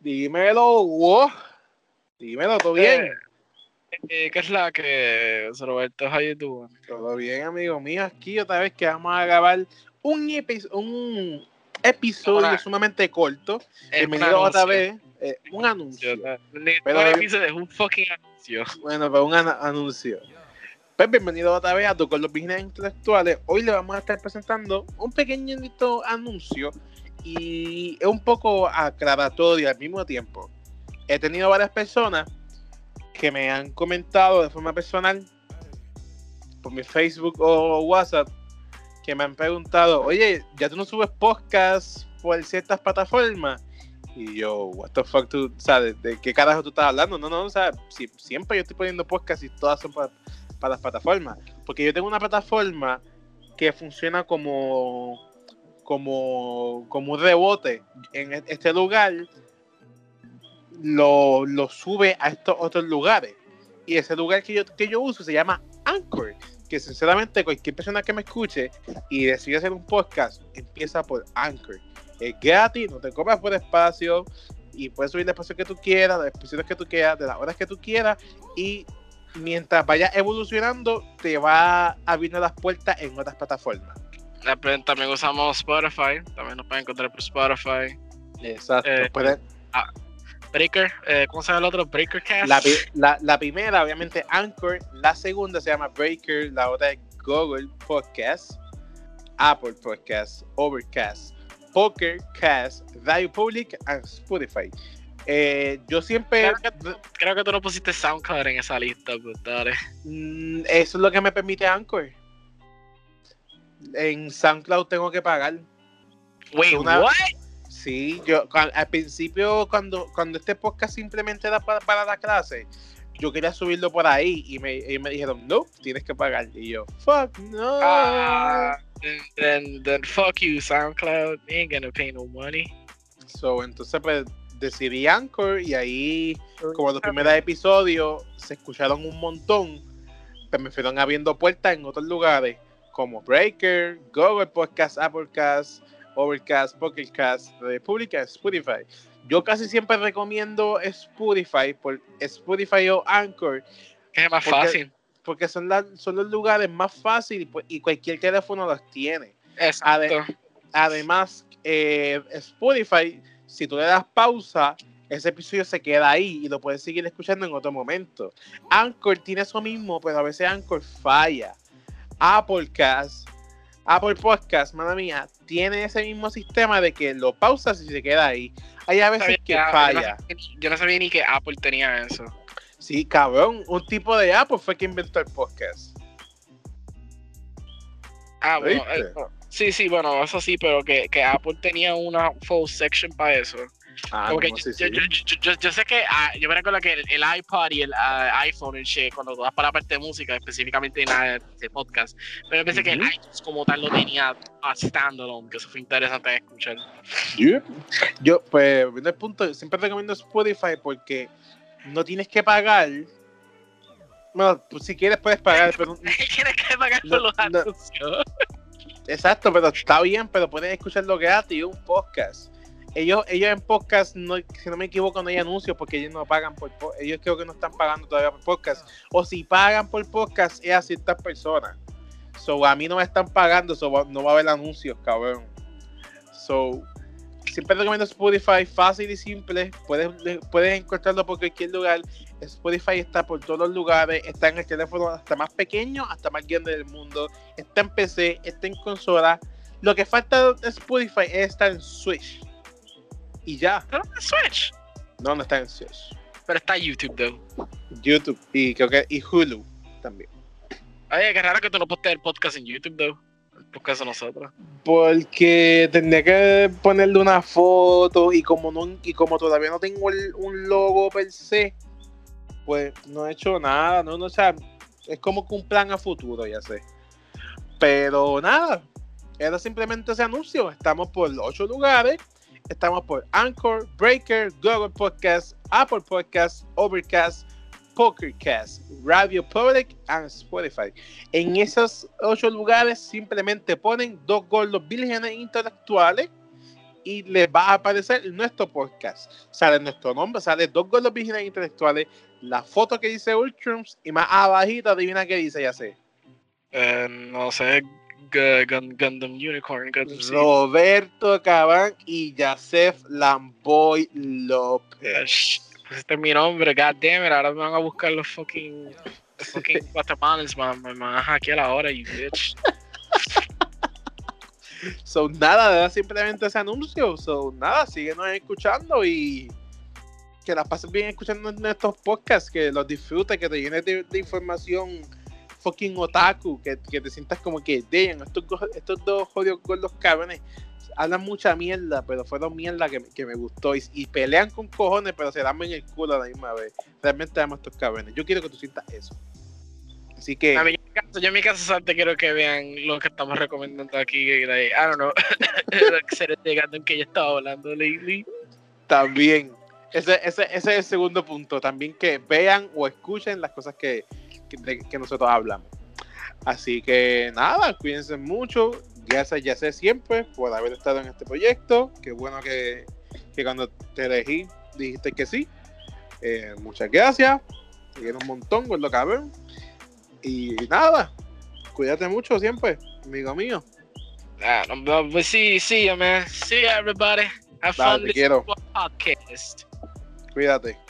Dímelo, wow. Dímelo, ¿todo bien? Eh, ¿Qué es la que, Roberto? How you doing? Todo bien, amigo mío. Aquí otra vez que vamos a grabar un, un episodio sumamente corto. Bienvenido otra vez. Eh, un anuncio. Pero, un episodio es un fucking anuncio. Bueno, pero un anuncio. Pues bienvenido a tu con los business intelectuales. Hoy le vamos a estar presentando un pequeñito anuncio y es un poco aclaratorio al mismo tiempo. He tenido varias personas que me han comentado de forma personal por mi Facebook o WhatsApp que me han preguntado, oye, ya tú no subes podcast por ciertas plataformas. Y yo, what the fuck, tú, sabes, ¿de qué carajo tú estás hablando? No, no, o sea, siempre yo estoy poniendo podcast y todas son para, para las plataformas. Porque yo tengo una plataforma que funciona como como, como un rebote en e-, este lugar, lo, lo, sube a estos otros lugares. Y ese lugar que yo, que yo uso se llama Anchor, que sinceramente cualquier persona que me escuche y decide hacer un podcast, empieza por Anchor. Es gratis, no te cobras por espacio y puedes subir el espacio que tú quieras, las expresiones que tú quieras, de las horas que tú quieras y mientras vayas evolucionando te va abriendo las puertas en otras plataformas también usamos Spotify, también nos pueden encontrar por Spotify. Exacto. Eh, ah, Breaker, eh, ¿cómo se llama el otro? Breakercast. La, la, la, primera, obviamente, Anchor. La segunda se llama Breaker. La otra es Google Podcast, Apple Podcast, Overcast, Pokercast, Radio Public y Spotify. Eh, yo siempre. Creo que, tú no pusiste SoundCloud en esa lista, pues dale. Mm, eso es lo que me permite Anchor en SoundCloud tengo que pagar. Wait, what? Sí, yo al principio cuando, cuando este podcast simplemente era para, para la clase, yo quería subirlo por ahí y me, me dijeron, no, tienes que pagar. Y yo, fuck, no. Ah, then, then, fuck you, SoundCloud. ain't gonna pay no money. So, entonces, pues decidí Anchor y ahí, como los primeros episodios, se escucharon un montón, pero me fueron abriendo puertas en otros lugares como Breaker, Google Podcast, Applecast, Overcast, Pocketcast, Republica, Spotify. Yo casi siempre recomiendo Spotify por Spotify o Anchor. Es más fácil. Porque son, son los lugares más fáciles pues, y, cualquier teléfono los tiene. Exacto. además, eh, Spotify, si tú le das pausa, ese episodio se queda ahí y lo puedes seguir escuchando en otro momento. Anchor tiene eso mismo, pero a veces Anchor falla. Applecast, Apple Podcast, mala mía, tiene ese mismo sistema de que lo pausas y se queda ahí. Hay a veces que falla. Yo no, sabía ni que Apple tenía eso. Sí, cabrón, un tipo de Apple fue que inventó el podcast. Ah, bueno, sí, sí, bueno, eso sí, pero que, que Apple tenía una full section para eso. Ah, yo, sé que ah, yo me recuerdo que el, iPod y el ah, iPhone, el cuando tú vas para la parte de música, específicamente en la de podcast, pero pensé que el iTunes como tal lo tenía a standalone, que eso fue interesante de escuchar. Yo, pues, viendo el punto, siempre recomiendo Spotify porque no tienes que pagar. Bueno, pues, si quieres puedes pagar, pero. tienes que pagar por los anuncios. Exacto, pero está bien, pero puedes escuchar lo que hace un podcast ellos, ellos en podcast, no, si no me equivoco, no hay anuncios porque ellos no pagan por ellos creo que no están pagando todavía por podcast. O si pagan por podcast es a ciertas personas. So a mí no me están pagando, so no va a haber anuncios, cabrón. So siempre recomiendo Spotify, fácil y simple. Puedes, puedes encontrarlo por cualquier lugar. Spotify está por todos los lugares, está en el teléfono hasta más pequeño, hasta más grande del mundo. Está en PC, está en consola. Lo que falta de Spotify es estar en Switch y ya. ¿Está en Switch? No, no está en Switch. Pero está YouTube, though. YouTube y creo que y Hulu también. Oye, qué raro que tú no postes el podcast en YouTube, though. Porque tendría que ponerle una foto y como no y como todavía no tengo un logo per se, pues no he hecho nada, no, no, o sea, es como que un plan a futuro, ya sé. Pero nada, era simplemente ese anuncio. Estamos por ocho lugares Estamos por Anchor, Breaker, Google Podcast, Apple Podcast, Overcast, Pokercast, Radio Public y Spotify. En esos ocho lugares simplemente ponen dos gordos vírgenes intelectuales y les va a aparecer nuestro podcast. Sale nuestro nombre, sale dos gordos originales intelectuales, la foto que dice Ultrums y más abajito adivina qué dice, ya sé. Eh, no sé, Gundam Unicorn, Gundam Roberto Cabán y Yasef Lamboy López. Pues este es mi nombre, god damn it, ahora me van a buscar los fucking, los fucking guatemalans, man, me van aquí a la hora, you bitch. So, nada, da simplemente ese anuncio. So, nada, síguenos escuchando y que la pases bien escuchando estos podcasts, que los disfrutes, que te llenes de, información fucking otaku, que, que, te sientas como que, damn, estos, estos dos jodidos gordos cabrones hablan mucha mierda, pero fueron mierda que, que me gustó y, pelean con cojones, pero se dan en el culo a la misma vez. Realmente amo a estos cabrones. Yo quiero que tú sientas eso. Así que. yo en mi caso te quiero que vean lo que estamos recomendando aquí. I don't know. de Gundam que ya estaba hablando lately. También. Ese, ese, ese, es el segundo punto. También que vean o escuchen las cosas que, que, nosotros hablamos. Así que nada, cuídense mucho. Gracias, ya sé siempre por haber estado en este proyecto. Qué bueno que, que cuando te elegí dijiste que sí. Eh, muchas gracias. Te un montón, lo cabrón. Y nada, cuídate mucho siempre, amigo mío. Ah, no, pues sí, sí, man. See everybody. Have fun quiero. podcast. Cuídate.